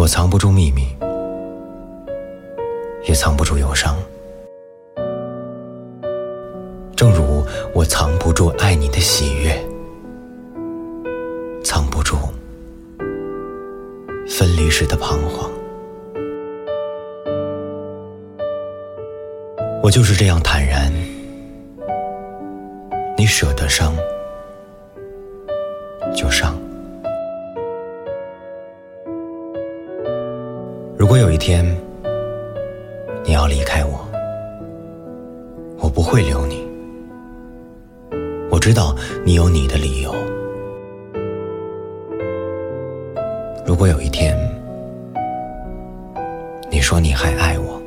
我藏不住秘密，也藏不住忧伤。正如我藏不住爱你的喜悦，藏不住分离时的彷徨。我就是这样坦然，你舍得伤就伤。天你要离开我，我不会留你。我知道你有你的理由。如果有一天你说你还爱我，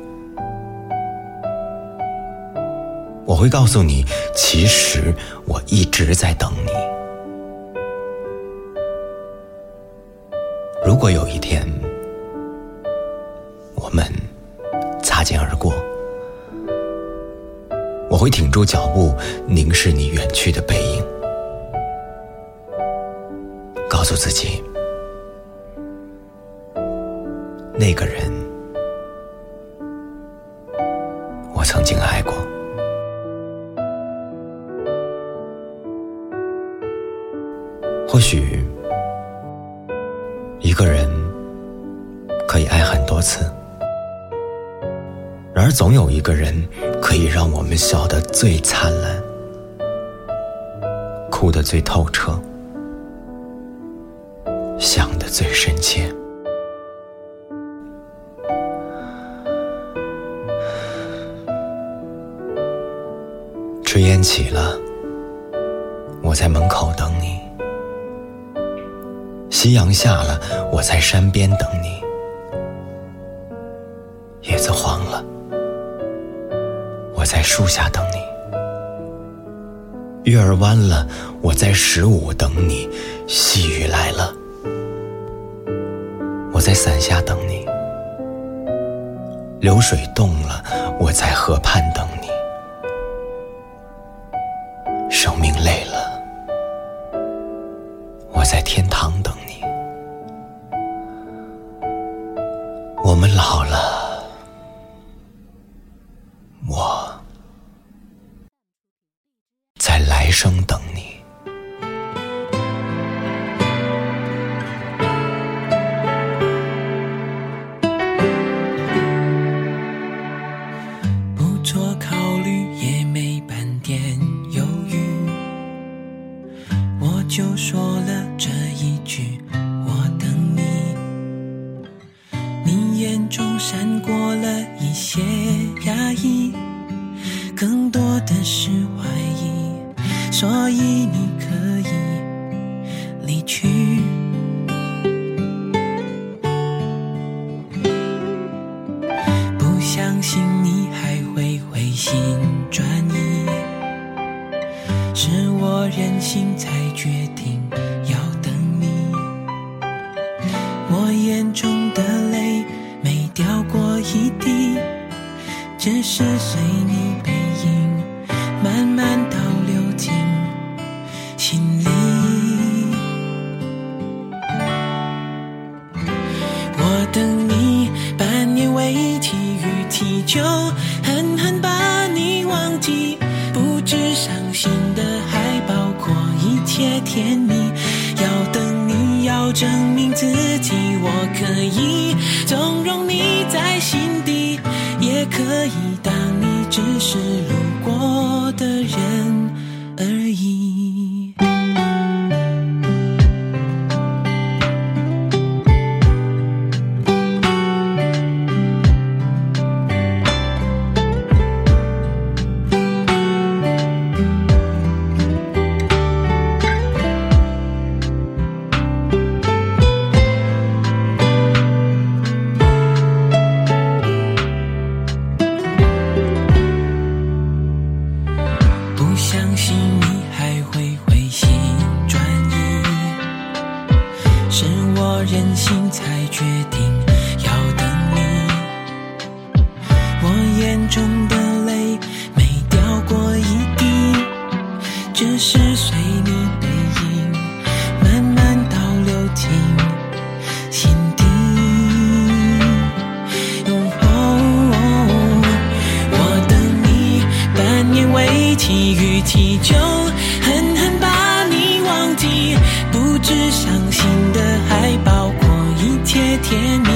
我会告诉你，其实我一直在等你。如果有一天们擦肩而过，我会挺住脚步，凝视你远去的背影，告诉自己，那个人我曾经爱过。或许，一个人可以爱很多次，而总有一个人可以让我们笑得最灿烂，哭得最透彻，想得最深切。炊烟起了，我在门口等你。夕阳下了，我在山边等你；叶子黄了，我在树下等你；月儿弯了，我在十五等你；细雨来了，我在伞下等你；流水动了，我在河畔等你；生命累了，我在天堂生等你。不做考虑，也没半点犹豫，我就说了这一句：我等你。你眼中闪过了一些压抑，更多的是怀疑，所以你可以离去。不相信你还会回心转意，是我任性才决定要等你。我眼中的泪没掉过一滴，只是随你背影慢慢狠狠把你忘记，不止伤心的，还包括一切甜蜜。要等你，要证明自己，我可以纵容你在心底，也可以当你只是路过的人而已。相信你还会回心转意，是我任性才决定要等你。我眼中的泪没掉过一滴，只是随起就狠狠把你忘记，不知伤心的还包括一切甜蜜，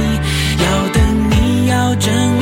要等你要真。